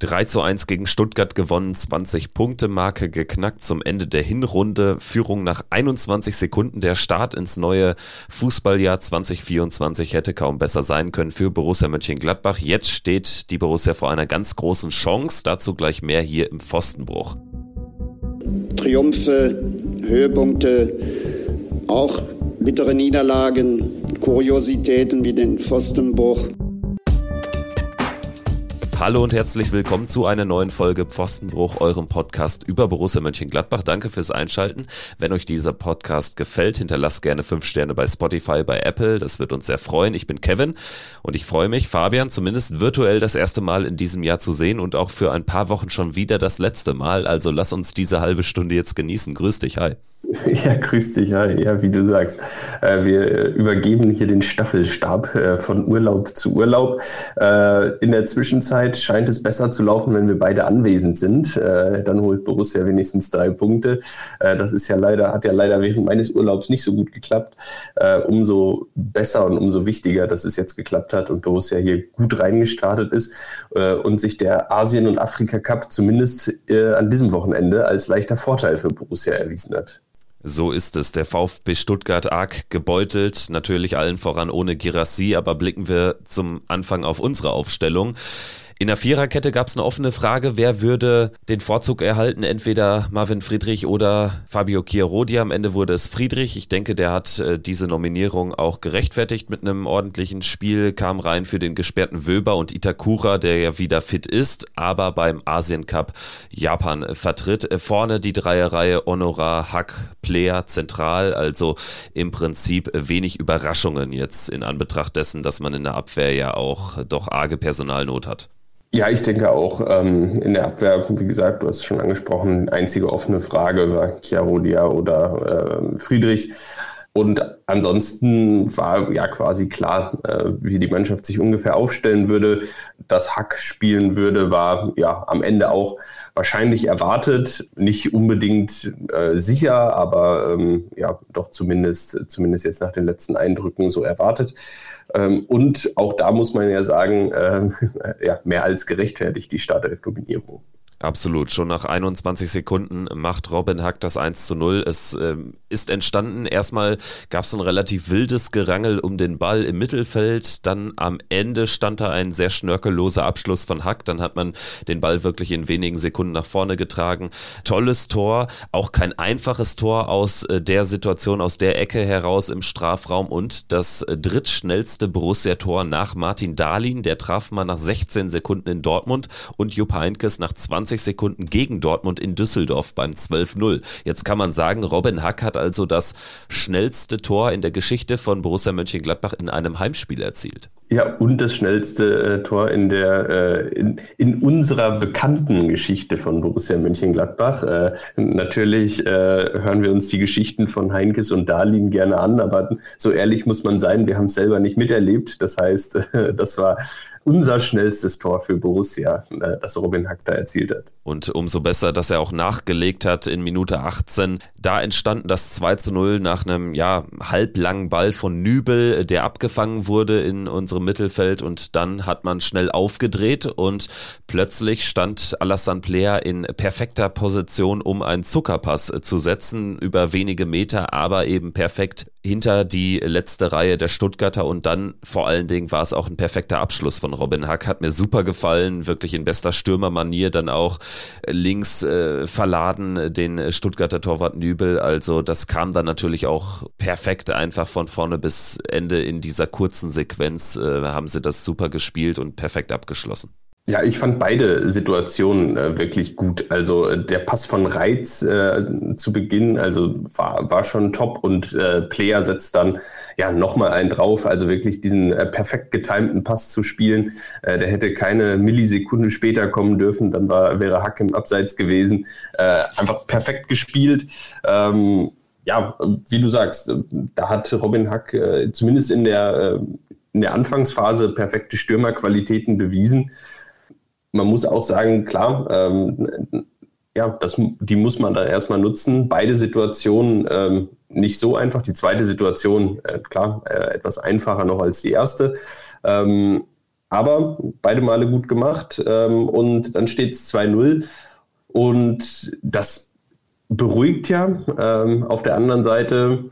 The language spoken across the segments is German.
3 zu 1 gegen Stuttgart gewonnen, 20 Punkte Marke geknackt zum Ende der Hinrunde, Führung nach 21 Sekunden, der Start ins neue Fußballjahr 2024 hätte kaum besser sein können für Borussia Mönchengladbach. Jetzt steht die Borussia vor einer ganz großen Chance, dazu gleich mehr hier im Pfostenbruch. Triumphe, Höhepunkte, auch bittere Niederlagen, Kuriositäten wie den Pfostenbruch. Hallo und herzlich willkommen zu einer neuen Folge Pfostenbruch, eurem Podcast über Borussia Mönchengladbach. Danke fürs Einschalten. Wenn euch dieser Podcast gefällt, hinterlasst gerne fünf Sterne bei Spotify, bei Apple. Das wird uns sehr freuen. Ich bin Kevin und ich freue mich, Fabian zumindest virtuell das erste Mal in diesem Jahr zu sehen und auch für ein paar Wochen schon wieder das letzte Mal. Also lass uns diese halbe Stunde jetzt genießen. Grüß dich, hi. Ja, grüß dich, ja, wie du sagst. Äh, wir übergeben hier den Staffelstab äh, von Urlaub zu Urlaub. Äh, in der Zwischenzeit scheint es besser zu laufen, wenn wir beide anwesend sind. Dann holt Borussia wenigstens drei Punkte. Das ist ja leider, hat ja leider während meines Urlaubs nicht so gut geklappt. Umso besser und umso wichtiger, dass es jetzt geklappt hat und Borussia hier gut reingestartet ist und sich der Asien- und Afrika-Cup zumindest an diesem Wochenende als leichter Vorteil für Borussia erwiesen hat. So ist es. Der VfB Stuttgart arg gebeutelt, natürlich allen voran ohne Girassi, aber blicken wir zum Anfang auf unsere Aufstellung. In der Viererkette gab es eine offene Frage, wer würde den Vorzug erhalten, entweder Marvin Friedrich oder Fabio Chiarodi. Am Ende wurde es Friedrich. Ich denke, der hat äh, diese Nominierung auch gerechtfertigt mit einem ordentlichen Spiel, kam rein für den gesperrten Wöber und Itakura, der ja wieder fit ist, aber beim Asien Cup Japan vertritt. Äh, vorne die Dreierreihe Honora, Hack, Player zentral, also im Prinzip wenig Überraschungen jetzt in Anbetracht dessen, dass man in der Abwehr ja auch doch arge Personalnot hat. Ja, ich denke auch. Ähm, in der Abwehr, wie gesagt, du hast es schon angesprochen, einzige offene Frage war Chiarodia oder äh, Friedrich. Und ansonsten war ja quasi klar, äh, wie die Mannschaft sich ungefähr aufstellen würde. Dass Hack spielen würde, war ja am Ende auch wahrscheinlich erwartet, nicht unbedingt äh, sicher, aber ähm, ja, doch zumindest, zumindest jetzt nach den letzten Eindrücken so erwartet. Ähm, und auch da muss man ja sagen, äh, ja, mehr als gerechtfertigt die Startelf-Dominierung. Absolut. Schon nach 21 Sekunden macht Robin Hack das 1 zu 0. Es äh, ist entstanden. Erstmal gab es ein relativ wildes Gerangel um den Ball im Mittelfeld. Dann am Ende stand da ein sehr schnörkelloser Abschluss von Hack. Dann hat man den Ball wirklich in wenigen Sekunden nach vorne getragen. Tolles Tor. Auch kein einfaches Tor aus äh, der Situation, aus der Ecke heraus im Strafraum. Und das äh, drittschnellste Borussia-Tor nach Martin Dahlin. Der traf mal nach 16 Sekunden in Dortmund und Jupp Heynckes nach 20 20 Sekunden gegen Dortmund in Düsseldorf beim 12-0. Jetzt kann man sagen, Robin Hack hat also das schnellste Tor in der Geschichte von Borussia Mönchengladbach in einem Heimspiel erzielt. Ja, und das schnellste äh, Tor in der äh, in, in, unserer bekannten Geschichte von Borussia Mönchengladbach. Äh, natürlich äh, hören wir uns die Geschichten von Heinkes und Darlin gerne an, aber so ehrlich muss man sein, wir haben es selber nicht miterlebt. Das heißt, das war unser schnellstes Tor für Borussia, äh, das Robin Hack da erzielt hat. Und umso besser, dass er auch nachgelegt hat in Minute 18. Da entstanden das 2 zu 0 nach einem ja, halblangen Ball von Nübel, der abgefangen wurde in unserem Mittelfeld und dann hat man schnell aufgedreht und plötzlich stand Alassane Player in perfekter Position, um einen Zuckerpass zu setzen über wenige Meter, aber eben perfekt hinter die letzte Reihe der Stuttgarter und dann vor allen Dingen war es auch ein perfekter Abschluss von Robin Hack. Hat mir super gefallen, wirklich in bester Stürmermanier dann auch links äh, verladen den Stuttgarter Torwart Nübel. Also das kam dann natürlich auch perfekt einfach von vorne bis Ende in dieser kurzen Sequenz äh, haben sie das super gespielt und perfekt abgeschlossen. Ja, ich fand beide Situationen äh, wirklich gut. Also äh, der Pass von Reiz äh, zu Beginn, also war, war schon top und äh, Player setzt dann ja nochmal einen drauf. Also wirklich diesen äh, perfekt getimten Pass zu spielen. Äh, der hätte keine Millisekunde später kommen dürfen, dann war, wäre Hack im Abseits gewesen. einfach perfekt gespielt. Ähm, ja, wie du sagst, da hat Robin Hack zumindest in der, in der Anfangsphase perfekte Stürmerqualitäten bewiesen man muss auch sagen, klar, ähm, ja, das, die muss man da erstmal nutzen. Beide Situationen ähm, nicht so einfach. Die zweite Situation, äh, klar, äh, etwas einfacher noch als die erste. Ähm, Aber beide Male gut gemacht ähm, und dann steht es 2-0 und das beruhigt ja. Ähm, auf der anderen Seite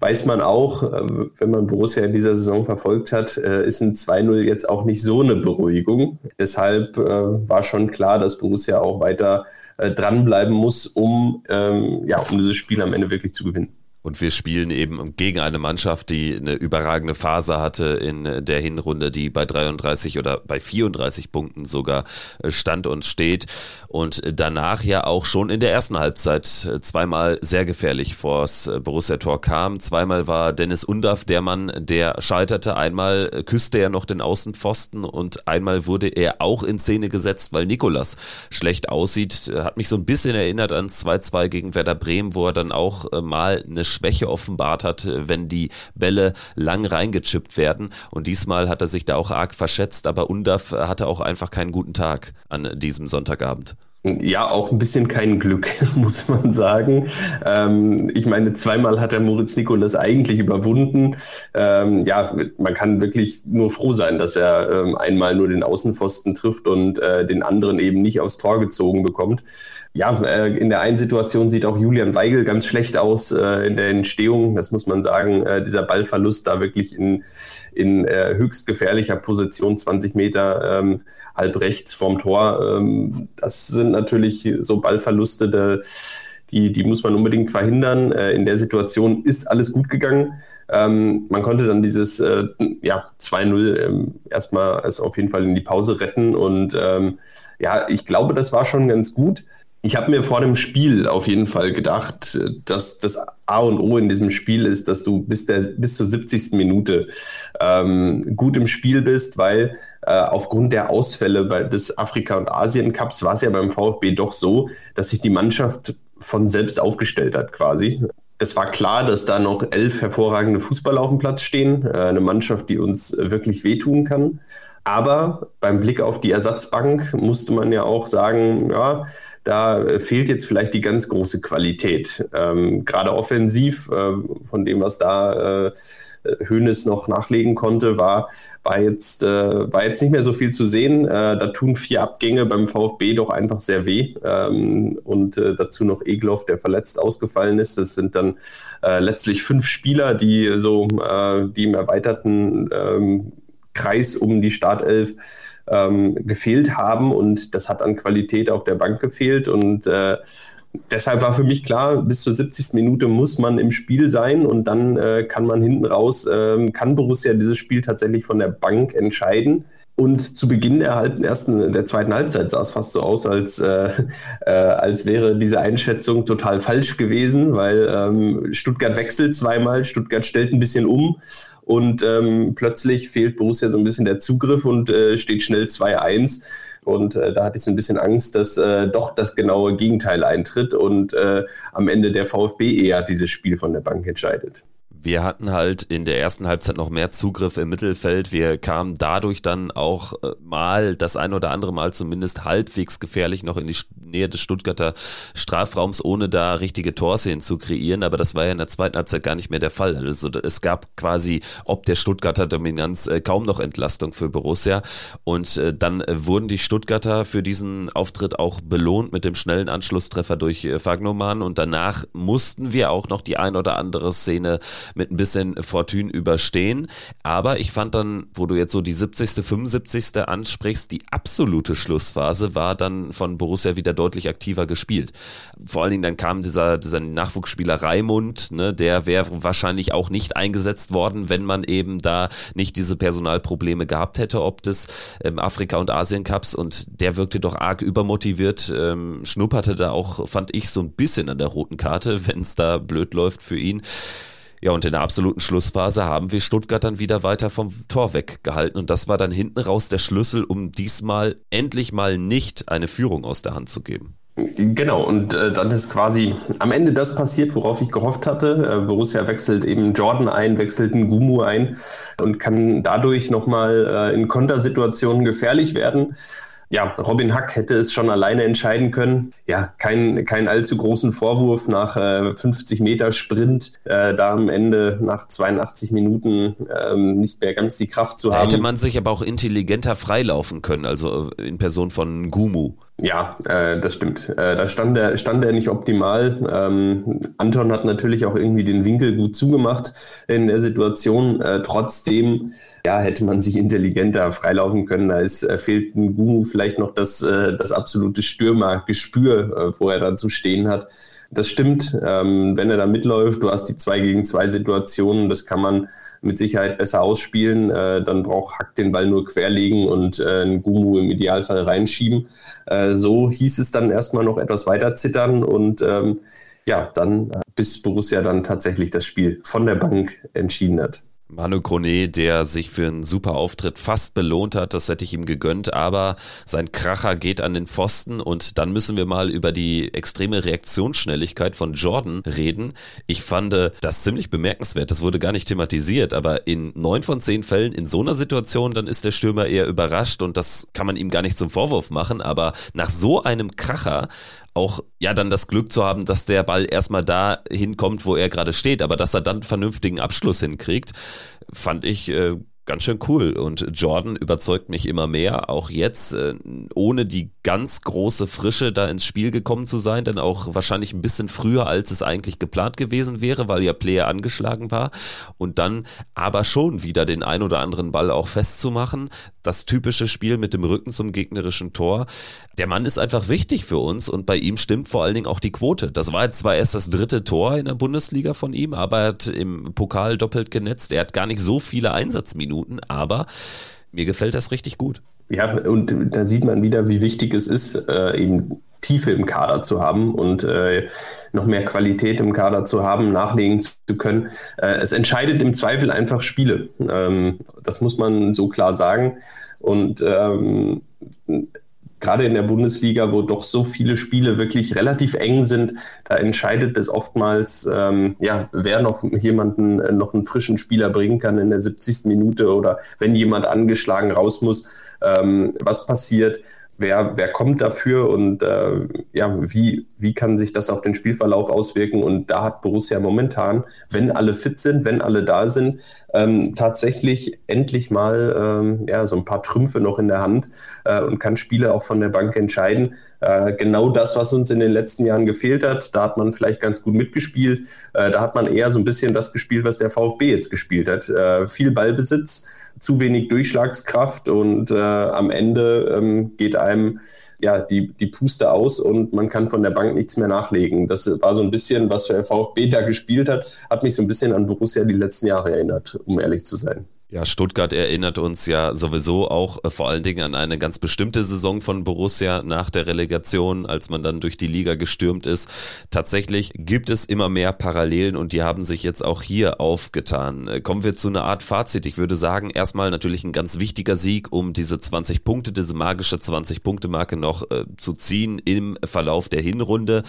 weiß man auch, äh, wenn man Borussia in dieser Saison verfolgt hat, äh, ist ein 2-0 jetzt auch nicht so eine Beruhigung. Deshalb äh, war schon klar, dass Borussia auch weiter dranbleiben muss, um, ähm, ja, um dieses Spiel am Ende wirklich zu gewinnen. Und wir spielen eben gegen eine Mannschaft, die eine überragende Phase hatte in der Hinrunde, die bei 33 oder bei 34 Punkten sogar äh, stand und steht. Und danach ja auch schon in der ersten Halbzeit äh, zweimal sehr gefährlich vors äh, Borussia-Tor kam. Zweimal war Dennis Undaff der Mann, der scheiterte. Einmal küsste er noch den Außenpfosten und einmal wurde er auch in Szene gesetzt, weil Nikolas schlecht aussieht. Hat mich so ein bisschen erinnert an 2-2 gegen Werder Bremen, wo er dann auch mal eine Schwäche offenbart hat, wenn die Bälle lang reingechippt werden. Und diesmal hat er sich da auch arg verschätzt, aber Undaf hatte auch einfach keinen guten Tag an diesem Sonntagabend. Ja, auch ein bisschen kein Glück, muss man sagen. Ähm, ich meine, zweimal hat der Moritz Nikolas eigentlich überwunden. Ähm, ja, man kann wirklich nur froh sein, dass er ähm, einmal nur den Außenpfosten trifft und äh, den anderen eben nicht aufs Tor gezogen bekommt ja, äh, in der einen Situation sieht auch Julian Weigel ganz schlecht aus äh, in der Entstehung. Das muss man sagen. Äh, dieser Ballverlust da wirklich in, in höchst gefährlicher Position, 20 Meter ähm, halb rechts vorm Tor. Ähm, das sind natürlich so Ballverluste, die, die muss man unbedingt verhindern. in der Situation ist alles gut gegangen. Ähm, man konnte dann dieses äh, ja, 2-0 ähm, erstmal also auf jeden Fall in die Pause retten. Und ähm, ja, ich glaube, das war schon ganz gut. Ich habe mir vor dem Spiel auf jeden Fall gedacht, dass das A und O in diesem Spiel ist, dass du bis, der, bis zur 70. Minute ähm, gut im Spiel bist, weil äh, aufgrund der Ausfälle bei, des Afrika- und Asien-Cups war es ja beim VfB doch so, dass sich die Mannschaft von selbst aufgestellt hat quasi. Es war klar, dass da noch elf hervorragende Fußballer auf dem Platz stehen, äh, eine Mannschaft, die uns wirklich wehtun kann. Aber beim Blick auf die Ersatzbank musste man ja auch sagen, ja, da fehlt jetzt vielleicht die ganz große Qualität. Ähm, Gerade offensiv, äh, von dem, was da äh, Hönes noch nachlegen konnte, war, war, jetzt, äh, war jetzt nicht mehr so viel zu sehen. Äh, da tun vier Abgänge beim VfB doch einfach sehr weh. Ähm, und äh, dazu noch Egloff, der verletzt ausgefallen ist. Das sind dann äh, letztlich fünf Spieler, die so äh, die im erweiterten ähm, Kreis um die Startelf ähm, gefehlt haben und das hat an Qualität auf der Bank gefehlt und äh, deshalb war für mich klar, bis zur 70. Minute muss man im Spiel sein und dann äh, kann man hinten raus, äh, kann Borussia dieses Spiel tatsächlich von der Bank entscheiden. Und zu Beginn der, ersten, der zweiten Halbzeit sah es fast so aus, als, äh, äh, als wäre diese Einschätzung total falsch gewesen, weil ähm, Stuttgart wechselt zweimal, Stuttgart stellt ein bisschen um und ähm, plötzlich fehlt Borussia so ein bisschen der Zugriff und äh, steht schnell 2-1. Und äh, da hatte ich so ein bisschen Angst, dass äh, doch das genaue Gegenteil eintritt und äh, am Ende der VfB eher dieses Spiel von der Bank entscheidet. Wir hatten halt in der ersten Halbzeit noch mehr Zugriff im Mittelfeld. Wir kamen dadurch dann auch äh, mal, das ein oder andere Mal zumindest halbwegs gefährlich noch in die Nähe des Stuttgarter Strafraums, ohne da richtige Torszenen zu kreieren. Aber das war ja in der zweiten Halbzeit gar nicht mehr der Fall. Also es gab quasi ob der Stuttgarter Dominanz äh, kaum noch Entlastung für Borussia. Und äh, dann wurden die Stuttgarter für diesen Auftritt auch belohnt mit dem schnellen Anschlusstreffer durch Fagnoman. Und danach mussten wir auch noch die ein oder andere Szene mit ein bisschen Fortune überstehen. Aber ich fand dann, wo du jetzt so die 70., 75. ansprichst, die absolute Schlussphase war dann von Borussia wieder deutlich aktiver gespielt. Vor allen Dingen dann kam dieser, dieser Nachwuchsspieler Raimund, ne, der wäre wahrscheinlich auch nicht eingesetzt worden, wenn man eben da nicht diese Personalprobleme gehabt hätte, ob des ähm, Afrika- und Asien-Cups und der wirkte doch arg übermotiviert, ähm, schnupperte da auch, fand ich, so ein bisschen an der roten Karte, wenn es da blöd läuft für ihn. Ja, und in der absoluten Schlussphase haben wir Stuttgart dann wieder weiter vom Tor weggehalten. Und das war dann hinten raus der Schlüssel, um diesmal endlich mal nicht eine Führung aus der Hand zu geben. Genau, und äh, dann ist quasi am Ende das passiert, worauf ich gehofft hatte. Äh, Borussia wechselt eben Jordan ein, wechselt einen Gumu ein und kann dadurch nochmal äh, in Kontersituationen gefährlich werden. Ja, Robin Hack hätte es schon alleine entscheiden können. Ja, keinen kein allzu großen Vorwurf nach äh, 50 Meter Sprint, äh, da am Ende nach 82 Minuten ähm, nicht mehr ganz die Kraft zu da haben. Hätte man sich aber auch intelligenter freilaufen können, also in Person von Gumu. Ja, äh, das stimmt. Äh, da stand er, stand er nicht optimal. Ähm, Anton hat natürlich auch irgendwie den Winkel gut zugemacht in der Situation. Äh, trotzdem ja, hätte man sich intelligenter freilaufen können. Da ist, äh, fehlt ein Gumu vielleicht noch das, äh, das absolute Stürmergespür, äh, wo er dann zu stehen hat. Das stimmt, ähm, wenn er da mitläuft, du hast die zwei gegen zwei Situationen, das kann man mit Sicherheit besser ausspielen. Äh, dann braucht Hack den Ball nur querlegen und äh, einen Gumu im Idealfall reinschieben. Äh, so hieß es dann erstmal noch etwas weiter zittern und ähm, ja, dann bis Borussia dann tatsächlich das Spiel von der Bank entschieden hat. Manu Kone, der sich für einen super Auftritt fast belohnt hat, das hätte ich ihm gegönnt, aber sein Kracher geht an den Pfosten und dann müssen wir mal über die extreme Reaktionsschnelligkeit von Jordan reden. Ich fand das ziemlich bemerkenswert, das wurde gar nicht thematisiert, aber in neun von zehn Fällen in so einer Situation, dann ist der Stürmer eher überrascht und das kann man ihm gar nicht zum Vorwurf machen, aber nach so einem Kracher auch ja dann das Glück zu haben, dass der Ball erstmal da hinkommt, wo er gerade steht, aber dass er dann vernünftigen Abschluss hinkriegt, fand ich äh, ganz schön cool. Und Jordan überzeugt mich immer mehr, auch jetzt, äh, ohne die ganz große Frische da ins Spiel gekommen zu sein, denn auch wahrscheinlich ein bisschen früher, als es eigentlich geplant gewesen wäre, weil ja Player angeschlagen war. Und dann aber schon wieder den ein oder anderen Ball auch festzumachen. Das typische Spiel mit dem Rücken zum gegnerischen Tor. Der Mann ist einfach wichtig für uns und bei ihm stimmt vor allen Dingen auch die Quote. Das war jetzt zwar erst das dritte Tor in der Bundesliga von ihm, aber er hat im Pokal doppelt genetzt. Er hat gar nicht so viele Einsatzminuten, aber mir gefällt das richtig gut. Ja, und da sieht man wieder, wie wichtig es ist, äh, eben Tiefe im Kader zu haben und äh, noch mehr Qualität im Kader zu haben, nachlegen zu können. Äh, es entscheidet im Zweifel einfach Spiele. Ähm, das muss man so klar sagen. Und ähm, gerade in der Bundesliga, wo doch so viele Spiele wirklich relativ eng sind, da entscheidet es oftmals, ähm, ja, wer noch jemanden, äh, noch einen frischen Spieler bringen kann in der 70. Minute oder wenn jemand angeschlagen raus muss, ähm, was passiert wer, wer kommt dafür und äh, ja, wie, wie kann sich das auf den Spielverlauf auswirken? Und da hat Borussia momentan, wenn alle fit sind, wenn alle da sind, ähm, tatsächlich endlich mal ähm, ja, so ein paar Trümpfe noch in der Hand äh, und kann Spiele auch von der Bank entscheiden. Äh, genau das, was uns in den letzten Jahren gefehlt hat, da hat man vielleicht ganz gut mitgespielt. Äh, da hat man eher so ein bisschen das gespielt, was der VfB jetzt gespielt hat. Äh, viel Ballbesitz zu wenig Durchschlagskraft und äh, am Ende ähm, geht einem ja, die, die Puste aus und man kann von der Bank nichts mehr nachlegen. Das war so ein bisschen, was der VfB da gespielt hat, hat mich so ein bisschen an Borussia die letzten Jahre erinnert, um ehrlich zu sein. Ja, Stuttgart erinnert uns ja sowieso auch äh, vor allen Dingen an eine ganz bestimmte Saison von Borussia nach der Relegation, als man dann durch die Liga gestürmt ist. Tatsächlich gibt es immer mehr Parallelen und die haben sich jetzt auch hier aufgetan. Äh, kommen wir zu einer Art Fazit. Ich würde sagen, erstmal natürlich ein ganz wichtiger Sieg, um diese 20 Punkte, diese magische 20-Punkte-Marke noch äh, zu ziehen im Verlauf der Hinrunde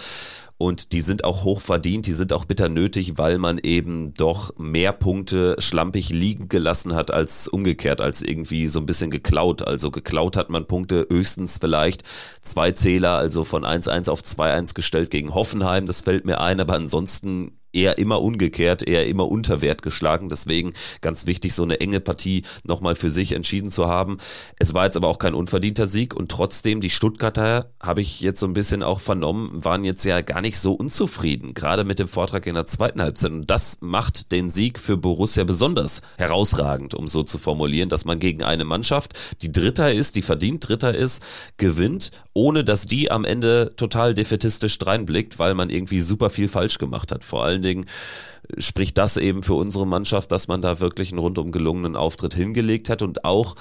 und die sind auch hoch verdient, die sind auch bitter nötig, weil man eben doch mehr Punkte schlampig liegen gelassen hat als umgekehrt, als irgendwie so ein bisschen geklaut. Also geklaut hat man Punkte höchstens vielleicht zwei Zähler, also von 1-1 auf 2-1 gestellt gegen Hoffenheim, das fällt mir ein, aber ansonsten eher immer umgekehrt, eher immer unter Wert geschlagen. Deswegen ganz wichtig, so eine enge Partie nochmal für sich entschieden zu haben. Es war jetzt aber auch kein unverdienter Sieg und trotzdem, die Stuttgarter, habe ich jetzt so ein bisschen auch vernommen, waren jetzt ja gar nicht so unzufrieden, gerade mit dem Vortrag in der zweiten Halbzeit. Und das macht den Sieg für Borussia besonders herausragend, um so zu formulieren, dass man gegen eine Mannschaft, die Dritter ist, die verdient Dritter ist, gewinnt, ohne dass die am Ende total defetistisch reinblickt, weil man irgendwie super viel falsch gemacht hat. Vor allen Dingen spricht das eben für unsere Mannschaft, dass man da wirklich einen rundum gelungenen Auftritt hingelegt hat und auch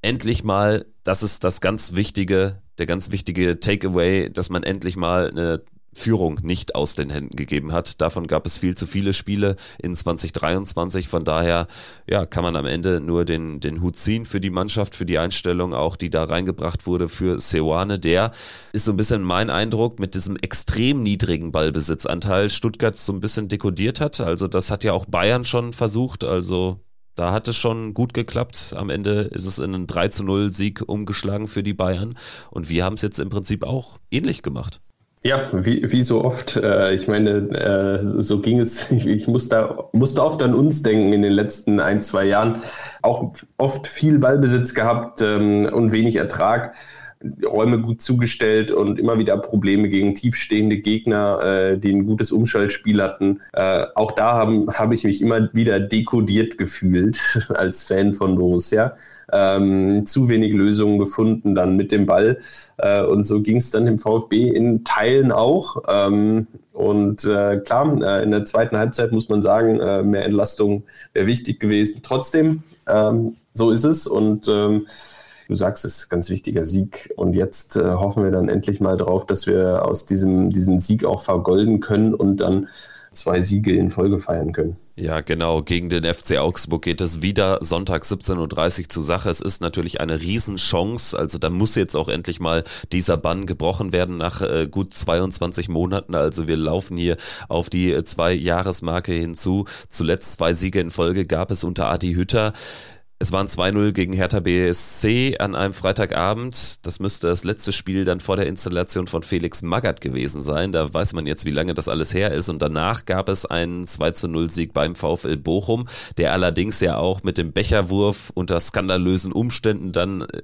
endlich mal, das ist das ganz wichtige, der ganz wichtige Takeaway, dass man endlich mal eine Führung nicht aus den Händen gegeben hat. Davon gab es viel zu viele Spiele in 2023. Von daher ja, kann man am Ende nur den, den Hut ziehen für die Mannschaft, für die Einstellung auch, die da reingebracht wurde für Seoane. Der ist so ein bisschen mein Eindruck mit diesem extrem niedrigen Ballbesitzanteil Stuttgart so ein bisschen dekodiert hat. Also das hat ja auch Bayern schon versucht. Also Da hat es schon gut geklappt. Am Ende ist es in einen 3 zu 0 Sieg umgeschlagen für die Bayern. Und wir haben es jetzt im Prinzip auch ähnlich gemacht. Ja, wie, wie so oft. Äh, ich meine, äh, so ging es. Ich musste, musste oft an uns denken in den letzten ein, zwei Jahren. Auch oft viel Ballbesitz gehabt ähm, und wenig Ertrag. Räume gut zugestellt und immer wieder Probleme gegen tiefstehende Gegner, äh, die ein gutes Umschaltspiel hatten. Äh, auch da habe hab ich mich immer wieder dekodiert gefühlt als Fan von Borussia. Ähm, zu wenig Lösungen gefunden dann mit dem Ball. Äh, und so ging es dann im VfB in Teilen auch. Ähm, und äh, klar, äh, in der zweiten Halbzeit muss man sagen, äh, mehr Entlastung wäre wichtig gewesen. Trotzdem, ähm, so ist es. Und ähm, du sagst es, ganz wichtiger Sieg. Und jetzt äh, hoffen wir dann endlich mal drauf, dass wir aus diesem diesen Sieg auch vergolden können und dann zwei Siege in Folge feiern können. Ja, genau. Gegen den FC Augsburg geht es wieder Sonntag 17.30 Uhr zur Sache. Es ist natürlich eine Riesenchance. Also da muss jetzt auch endlich mal dieser Bann gebrochen werden nach äh, gut 22 Monaten. Also wir laufen hier auf die äh, zwei Jahresmarke hinzu. Zuletzt zwei Siege in Folge gab es unter Adi Hütter. Es waren 2-0 gegen Hertha BSC an einem Freitagabend. Das müsste das letzte Spiel dann vor der Installation von Felix Magath gewesen sein. Da weiß man jetzt, wie lange das alles her ist. Und danach gab es einen 2-0-Sieg beim VfL Bochum, der allerdings ja auch mit dem Becherwurf unter skandalösen Umständen dann äh,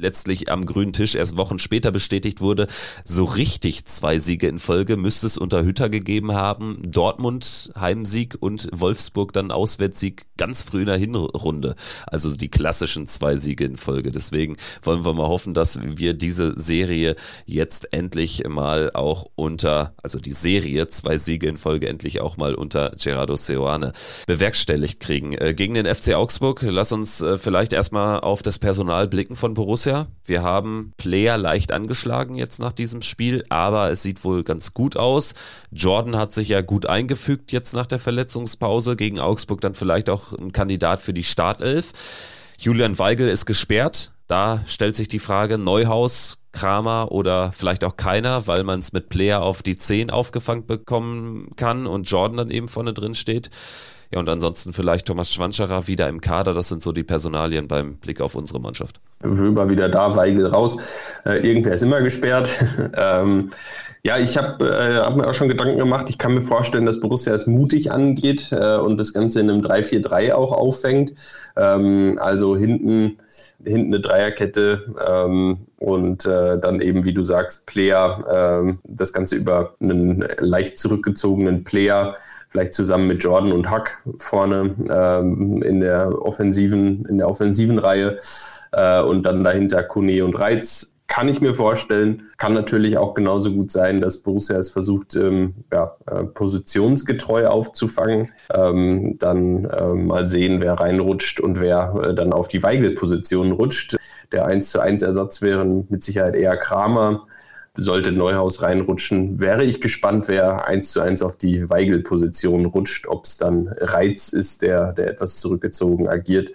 letztlich am grünen Tisch erst Wochen später bestätigt wurde. So richtig zwei Siege in Folge müsste es unter Hütter gegeben haben. Dortmund Heimsieg und Wolfsburg dann Auswärtssieg ganz früh in der Hinrunde. Also die klassischen zwei Siege in Folge. Deswegen wollen wir mal hoffen, dass wir diese Serie jetzt endlich mal auch unter, also die Serie zwei Siege in Folge endlich auch mal unter Gerardo Seoane bewerkstelligt kriegen. Äh, gegen den FC Augsburg, lass uns äh, vielleicht erstmal auf das Personal blicken von Borussia Borussia. Wir haben Player leicht angeschlagen jetzt nach diesem Spiel, aber es sieht wohl ganz gut aus. Jordan hat sich ja gut eingefügt jetzt nach der Verletzungspause. Gegen Augsburg dann vielleicht auch ein Kandidat für die Startelf. Julian Weigel ist gesperrt. Da stellt sich die Frage, Neuhaus, Kramer oder vielleicht auch keiner, weil man es mit Player auf die 10 aufgefangen bekommen kann und Jordan dann eben vorne drin steht. Ja, und ansonsten vielleicht Thomas Schwanscherer wieder im Kader. Das sind so die Personalien beim Blick auf unsere Mannschaft. Wöber wieder da, Weigel raus. Äh, irgendwer ist immer gesperrt. ähm, ja, ich habe äh, hab mir auch schon Gedanken gemacht. Ich kann mir vorstellen, dass Borussia es mutig angeht äh, und das Ganze in einem 3-4-3 auch auffängt. Ähm, also hinten, hinten eine Dreierkette ähm, und äh, dann eben, wie du sagst, Player, ähm, das Ganze über einen leicht zurückgezogenen Player vielleicht zusammen mit Jordan und Hack vorne ähm, in der offensiven, in der offensiven Reihe äh, und dann dahinter Kone und Reiz. Kann ich mir vorstellen, kann natürlich auch genauso gut sein, dass Borussia es versucht, ähm, ja, äh, positionsgetreu aufzufangen. Ähm, dann äh, mal sehen, wer reinrutscht und wer äh, dann auf die Weigel-Position rutscht. Der 1 zu 1 Ersatz wären mit Sicherheit eher Kramer sollte Neuhaus reinrutschen, wäre ich gespannt, wer eins zu eins auf die Weigel-Position rutscht, ob es dann Reiz ist, der, der etwas zurückgezogen agiert.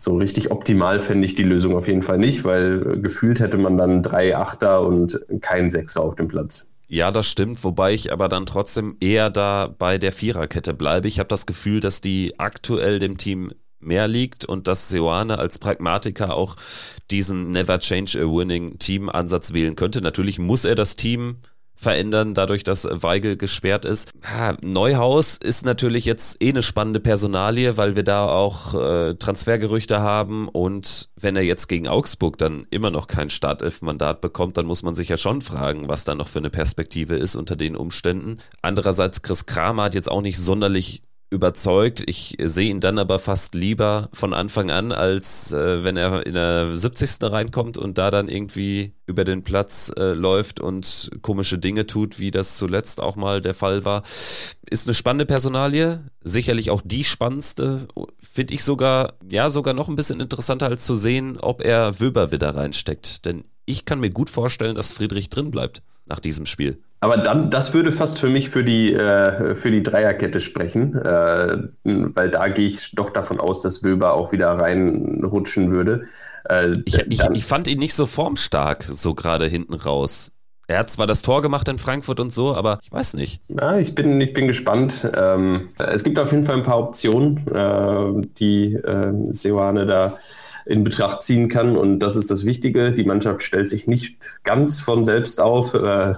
So richtig optimal fände ich die Lösung auf jeden Fall nicht, weil gefühlt hätte man dann drei Achter und keinen Sechser auf dem Platz. Ja, das stimmt, wobei ich aber dann trotzdem eher da bei der Viererkette bleibe. Ich habe das Gefühl, dass die aktuell dem Team mehr liegt und dass Seoane als Pragmatiker auch diesen Never Change a Winning Team Ansatz wählen könnte. Natürlich muss er das Team verändern, dadurch, dass Weigel gesperrt ist. Neuhaus ist natürlich jetzt eh eine spannende Personalie, weil wir da auch äh, Transfergerüchte haben und wenn er jetzt gegen Augsburg dann immer noch kein Startelf-Mandat bekommt, dann muss man sich ja schon fragen, was da noch für eine Perspektive ist unter den Umständen. Andererseits, Chris Kramer hat jetzt auch nicht sonderlich überzeugt. Ich sehe ihn dann aber fast lieber von Anfang an, als äh, wenn er in der 70. reinkommt und da dann irgendwie über den Platz äh, läuft und komische Dinge tut, wie das zuletzt auch mal der Fall war. Ist eine spannende Personalie, sicherlich auch die spannendste, finde ich sogar, ja, sogar noch ein bisschen interessanter als zu sehen, ob er Wöber wieder reinsteckt. Denn ich kann mir gut vorstellen, dass Friedrich drin bleibt nach diesem Spiel. Aber dann, das würde fast für mich für die, äh, für die Dreierkette sprechen, äh, weil da gehe ich doch davon aus, dass Wöber auch wieder reinrutschen würde. Äh, ich, ich, ich, fand ihn nicht so formstark, so gerade hinten raus. Er hat zwar das Tor gemacht in Frankfurt und so, aber ich weiß nicht. Ja, ich bin, ich bin gespannt. Ähm, es gibt auf jeden Fall ein paar Optionen, äh, die äh, Seoane da in Betracht ziehen kann. Und das ist das Wichtige. Die Mannschaft stellt sich nicht ganz von selbst auf. Äh,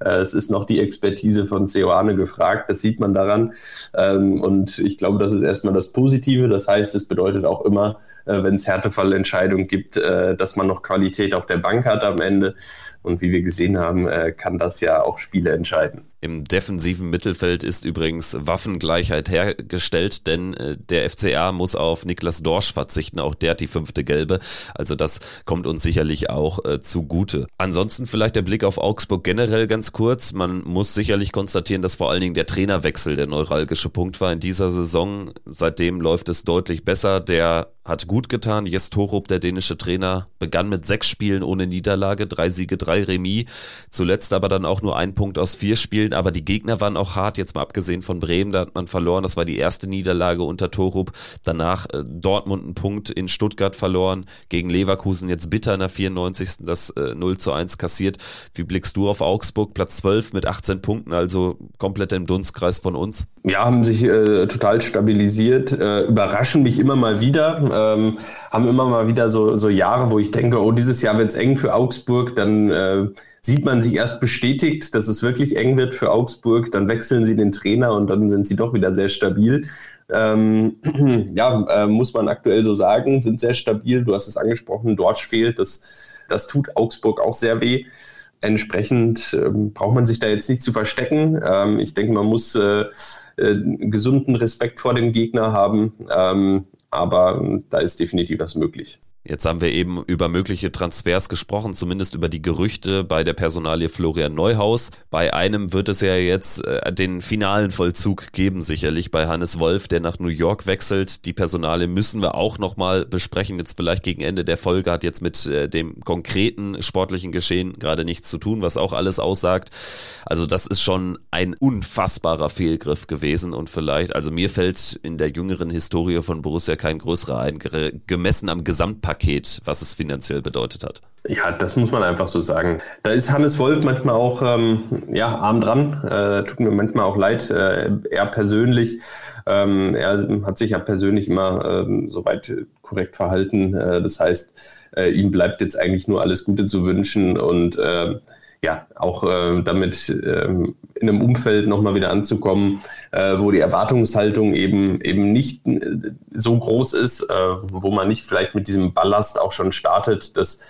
es ist noch die Expertise von Ceoane gefragt. Das sieht man daran. Ähm, und ich glaube, das ist erstmal das Positive. Das heißt, es bedeutet auch immer, äh, wenn es Härtefallentscheidungen gibt, äh, dass man noch Qualität auf der Bank hat am Ende. Und wie wir gesehen haben, äh, kann das ja auch Spiele entscheiden. Im defensiven Mittelfeld ist übrigens Waffengleichheit hergestellt, denn äh, der FCA muss auf Niklas Dorsch verzichten. Auch der hat die fünfte Gelbe. Also das kommt uns sicherlich auch äh, zugute. Ansonsten vielleicht der Blick auf Augsburg generell ganz kurz. Man muss sicherlich konstatieren, dass vor allen Dingen der Trainerwechsel der neuralgische Punkt war in dieser Saison. Seitdem läuft es deutlich besser. Der hat gut getan. Jes Torup, der dänische Trainer, begann mit sechs Spielen ohne Niederlage, drei Siege, drei Remis. Zuletzt aber dann auch nur ein Punkt aus vier Spielen. Aber die Gegner waren auch hart, jetzt mal abgesehen von Bremen, da hat man verloren. Das war die erste Niederlage unter Torup. Danach äh, Dortmund einen Punkt in Stuttgart verloren, gegen Leverkusen jetzt bitter in der 94. das äh, 0 zu 1 kassiert. Wie blickst du auf Augsburg? Platz 12 mit 18 Punkten, also komplett im Dunstkreis von uns. Ja, haben sich äh, total stabilisiert, äh, überraschen mich immer mal wieder ähm, haben immer mal wieder so, so Jahre, wo ich denke, oh, dieses Jahr wird es eng für Augsburg. Dann äh, sieht man sich erst bestätigt, dass es wirklich eng wird für Augsburg. Dann wechseln sie den Trainer und dann sind sie doch wieder sehr stabil. Ähm, ja, äh, muss man aktuell so sagen, sind sehr stabil. Du hast es angesprochen, Dortsch fehlt. Das, das tut Augsburg auch sehr weh. Entsprechend ähm, braucht man sich da jetzt nicht zu verstecken. Ähm, ich denke, man muss äh, äh, gesunden Respekt vor dem Gegner haben. Ähm, aber ähm, da ist definitiv was möglich. Jetzt haben wir eben über mögliche Transfers gesprochen, zumindest über die Gerüchte bei der Personalie Florian Neuhaus. Bei einem wird es ja jetzt äh, den finalen Vollzug geben, sicherlich bei Hannes Wolf, der nach New York wechselt. Die Personalie müssen wir auch nochmal besprechen. Jetzt vielleicht gegen Ende der Folge hat jetzt mit äh, dem konkreten sportlichen Geschehen gerade nichts zu tun, was auch alles aussagt. Also das ist schon ein unfassbarer Fehlgriff gewesen und vielleicht, also mir fällt in der jüngeren Historie von Borussia kein größerer ein, gemessen am Gesamtpaket Paket, was es finanziell bedeutet hat. Ja, das muss man einfach so sagen. Da ist Hannes Wolf manchmal auch ähm, ja, arm dran. Äh, tut mir manchmal auch leid. Äh, er persönlich, ähm, er hat sich ja persönlich immer ähm, soweit korrekt verhalten. Äh, das heißt, äh, ihm bleibt jetzt eigentlich nur alles Gute zu wünschen und äh, ja, auch äh, damit ähm, in einem Umfeld nochmal wieder anzukommen, äh, wo die Erwartungshaltung eben eben nicht äh, so groß ist, äh, wo man nicht vielleicht mit diesem Ballast auch schon startet, dass,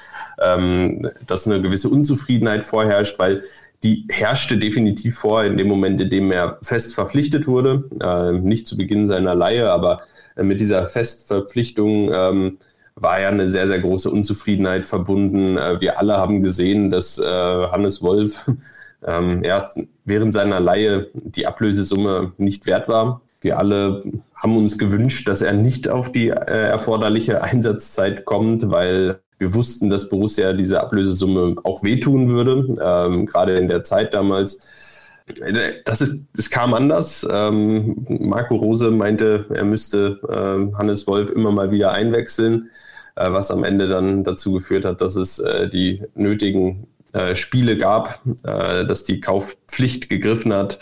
ähm, dass eine gewisse Unzufriedenheit vorherrscht, weil die herrschte definitiv vor in dem Moment, in dem er fest verpflichtet wurde, äh, nicht zu Beginn seiner Leihe, aber äh, mit dieser Festverpflichtung ähm, war ja eine sehr, sehr große Unzufriedenheit verbunden. Äh, wir alle haben gesehen, dass äh, Hannes Wolf ähm, er während seiner Laie die Ablösesumme nicht wert war. Wir alle haben uns gewünscht, dass er nicht auf die äh, erforderliche Einsatzzeit kommt, weil wir wussten, dass Borussia diese Ablösesumme auch wehtun würde, ähm, gerade in der Zeit damals. Das, ist, es kam anders. Ähm, Marco Rose meinte, er müsste äh, Hannes Wolf immer mal wieder einwechseln, äh, was am Ende dann dazu geführt hat, dass es äh, die nötigen äh, Spiele gab, äh, dass die Kaufpflicht gegriffen hat.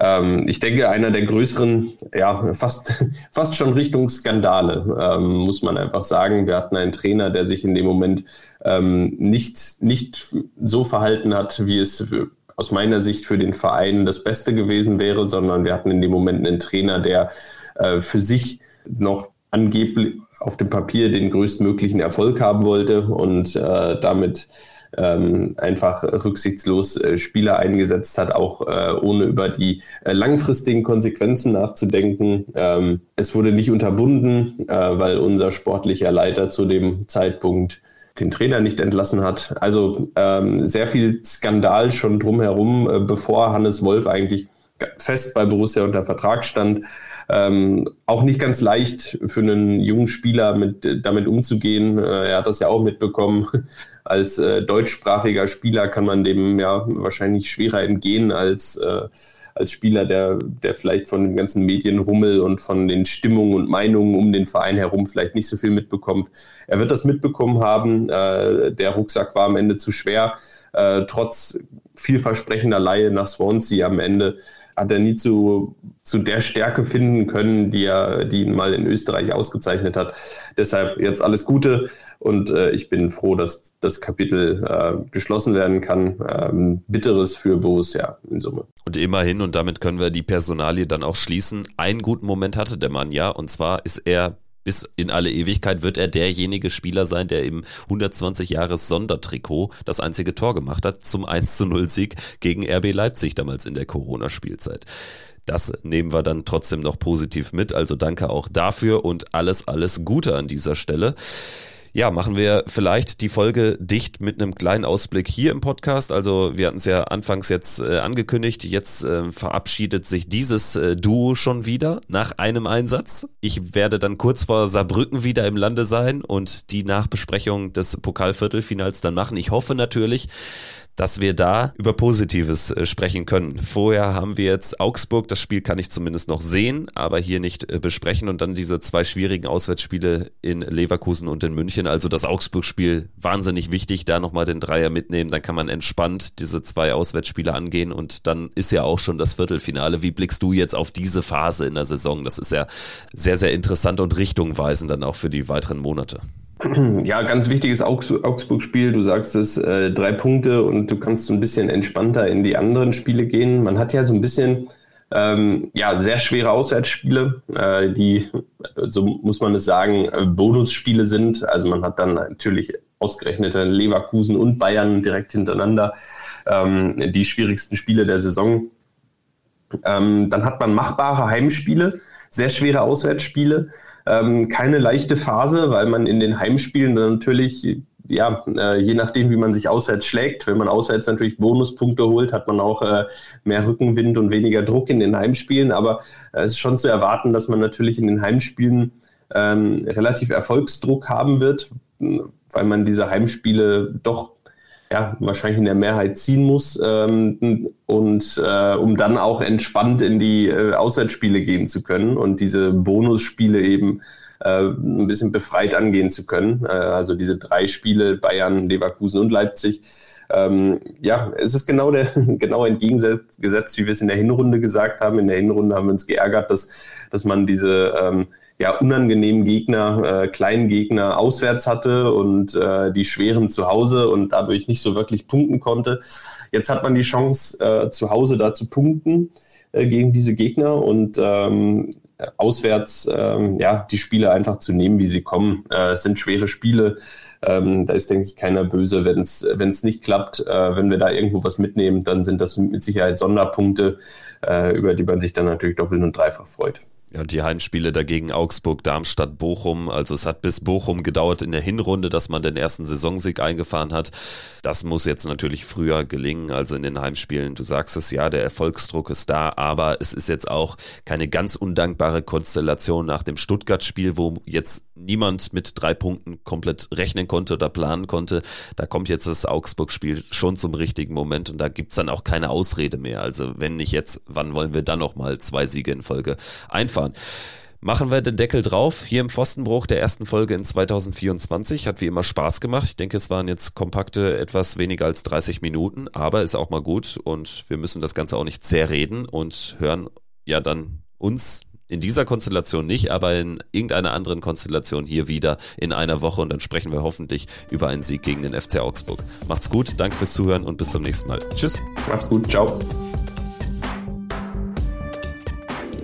Ähm, ich denke, einer der größeren, ja, fast, fast schon Richtung Skandale, ähm, muss man einfach sagen. Wir hatten einen Trainer, der sich in dem Moment ähm, nicht, nicht so verhalten hat, wie es aus meiner Sicht für den Verein das Beste gewesen wäre, sondern wir hatten in dem Moment einen Trainer, der äh, für sich noch angeblich auf dem Papier den größtmöglichen Erfolg haben wollte und äh, damit ähm, einfach rücksichtslos äh, Spieler eingesetzt hat, auch äh, ohne über die äh, langfristigen Konsequenzen nachzudenken. Ähm, es wurde nicht unterbunden, äh, weil unser sportlicher Leiter zu dem Zeitpunkt den Trainer nicht entlassen hat. Also ähm, sehr viel Skandal schon drumherum, äh, bevor Hannes Wolf eigentlich fest bei Borussia unter Vertrag stand. Ähm, auch nicht ganz leicht für einen jungen Spieler mit, damit umzugehen. Äh, er hat das ja auch mitbekommen. Als äh, deutschsprachiger Spieler kann man dem ja wahrscheinlich schwerer entgehen als, äh, als Spieler, der, der vielleicht von dem ganzen Medienrummel und von den Stimmungen und Meinungen um den Verein herum vielleicht nicht so viel mitbekommt. Er wird das mitbekommen haben. Äh, der Rucksack war am Ende zu schwer. äh, trotz vielversprechender Laie nach Swansea am Ende hat er nie zu, zu der Stärke finden können, die er, die ihn mal in Österreich ausgezeichnet hat. Deshalb jetzt alles Gute und äh, ich bin froh, dass das Kapitel äh, geschlossen werden kann. Ähm, bitteres für Borussia in Summe. Und immerhin, und damit können wir die Personalie dann auch schließen, einen guten Moment hatte der Mann ja, und zwar ist er bis in alle Ewigkeit wird er derjenige Spieler sein, der im 120 Jahres Sondertrikot das einzige Tor gemacht hat zum 1 zu 0 Sieg gegen RB Leipzig damals in der Corona-Spielzeit. Das nehmen wir dann trotzdem noch positiv mit. Also danke auch dafür und alles, alles Gute an dieser Stelle. Ja, machen wir vielleicht die Folge dicht mit einem kleinen Ausblick hier im Podcast. Also wir hatten es ja anfangs jetzt äh, angekündigt. Jetzt äh, verabschiedet sich dieses äh, Duo schon wieder nach einem Einsatz. Ich werde dann kurz vor Saarbrücken wieder im Lande sein und die Nachbesprechung des Pokalviertelfinals dann machen. Ich hoffe natürlich, dass wir da über Positives äh, sprechen können. Vorher haben wir jetzt Augsburg, das Spiel kann ich zumindest noch sehen, aber hier nicht äh, besprechen und dann diese zwei schwierigen Auswärtsspiele in Leverkusen und in München. Also das Augsburg-Spiel wahnsinnig wichtig, da nochmal den Dreier mitnehmen, dann kann man entspannt diese zwei Auswärtsspiele angehen und dann ist ja auch schon das Viertelfinale. Wie blickst du jetzt auf diese Phase in der Saison? Das ist ja sehr, sehr interessant und richtungweisend dann auch für die weiteren Monate. Ja, ganz wichtiges Augsburg-Spiel. Du sagst es, äh, drei Punkte und du kannst so ein bisschen entspannter in die anderen Spiele gehen. Man hat ja so ein bisschen ähm, ja, sehr schwere Auswärtsspiele, äh, die, so muss man es sagen, äh, Bonusspiele sind. Also man hat dann natürlich ausgerechnete Leverkusen und Bayern direkt hintereinander ähm, die schwierigsten Spiele der Saison. Ähm, dann hat man machbare Heimspiele, sehr schwere Auswärtsspiele. Ähm, keine leichte Phase, weil man in den Heimspielen natürlich, ja, äh, je nachdem, wie man sich auswärts schlägt, wenn man auswärts natürlich Bonuspunkte holt, hat man auch äh, mehr Rückenwind und weniger Druck in den Heimspielen. Aber äh, es ist schon zu erwarten, dass man natürlich in den Heimspielen ähm, relativ Erfolgsdruck haben wird, weil man diese Heimspiele doch ja, wahrscheinlich in der Mehrheit ziehen muss ähm, und äh, um dann auch entspannt in die äh, Auswärtsspiele gehen zu können und diese Bonusspiele eben äh, ein bisschen befreit angehen zu können. Äh, also diese drei Spiele, Bayern, Leverkusen und Leipzig. Ähm, ja, es ist genau, der, genau entgegengesetzt, wie wir es in der Hinrunde gesagt haben. In der Hinrunde haben wir uns geärgert, dass, dass man diese ähm, ja, unangenehmen Gegner, äh, kleinen Gegner auswärts hatte und äh, die schweren zu Hause und dadurch nicht so wirklich punkten konnte. Jetzt hat man die Chance, äh, zu Hause da zu punkten äh, gegen diese Gegner und ähm, auswärts ähm, ja, die Spiele einfach zu nehmen, wie sie kommen. Äh, es sind schwere Spiele. Ähm, da ist, denke ich, keiner böse, wenn es nicht klappt. Äh, wenn wir da irgendwo was mitnehmen, dann sind das mit Sicherheit Sonderpunkte, äh, über die man sich dann natürlich doppelt und dreifach freut. Ja, die Heimspiele dagegen Augsburg, Darmstadt, Bochum. Also es hat bis Bochum gedauert in der Hinrunde, dass man den ersten Saisonsieg eingefahren hat. Das muss jetzt natürlich früher gelingen. Also in den Heimspielen, du sagst es ja, der Erfolgsdruck ist da, aber es ist jetzt auch keine ganz undankbare Konstellation nach dem Stuttgart-Spiel, wo jetzt niemand mit drei Punkten komplett rechnen konnte oder planen konnte. Da kommt jetzt das Augsburg-Spiel schon zum richtigen Moment und da gibt's dann auch keine Ausrede mehr. Also wenn nicht jetzt, wann wollen wir dann nochmal zwei Siege in Folge einfahren? Fahren. Machen wir den Deckel drauf. Hier im Pfostenbruch der ersten Folge in 2024. Hat wie immer Spaß gemacht. Ich denke, es waren jetzt kompakte etwas weniger als 30 Minuten, aber ist auch mal gut und wir müssen das Ganze auch nicht zerreden und hören ja dann uns in dieser Konstellation nicht, aber in irgendeiner anderen Konstellation hier wieder in einer Woche und dann sprechen wir hoffentlich über einen Sieg gegen den FC Augsburg. Macht's gut, danke fürs Zuhören und bis zum nächsten Mal. Tschüss. Macht's gut, ciao.